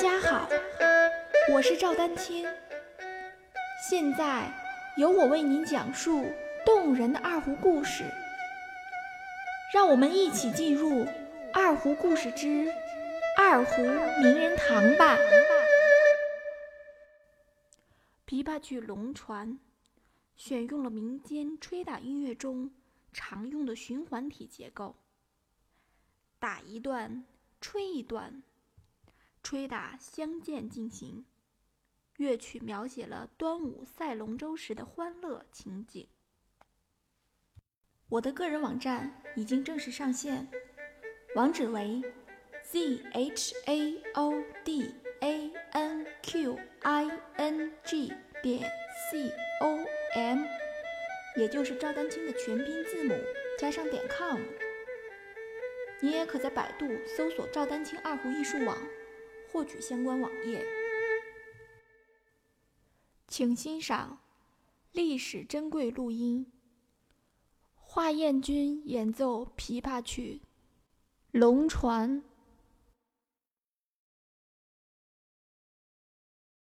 家好，我是赵丹青。现在由我为您讲述动人的二胡故事，让我们一起进入《二胡故事之二胡名人堂》吧。琵琶曲《龙船》选用了民间吹打音乐中常用的循环体结构，打一段，吹一段。吹打相间进行，乐曲描写了端午赛龙舟时的欢乐情景。我的个人网站已经正式上线，网址为 z h a o d a n q i n g 点 c o m，也就是赵丹青的全拼字母加上点 com。你也可在百度搜索“赵丹青二胡艺术网”。获取相关网页，请欣赏历史珍贵录音：华彦钧演奏琵琶曲《龙船》。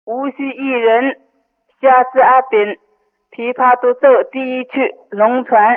无锡艺人夏之阿炳琵琶独奏第一曲《龙船》。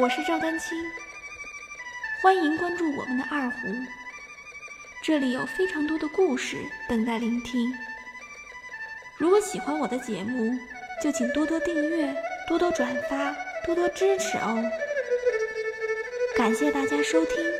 我是赵丹青，欢迎关注我们的二胡，这里有非常多的故事等待聆听。如果喜欢我的节目，就请多多订阅、多多转发、多多支持哦！感谢大家收听。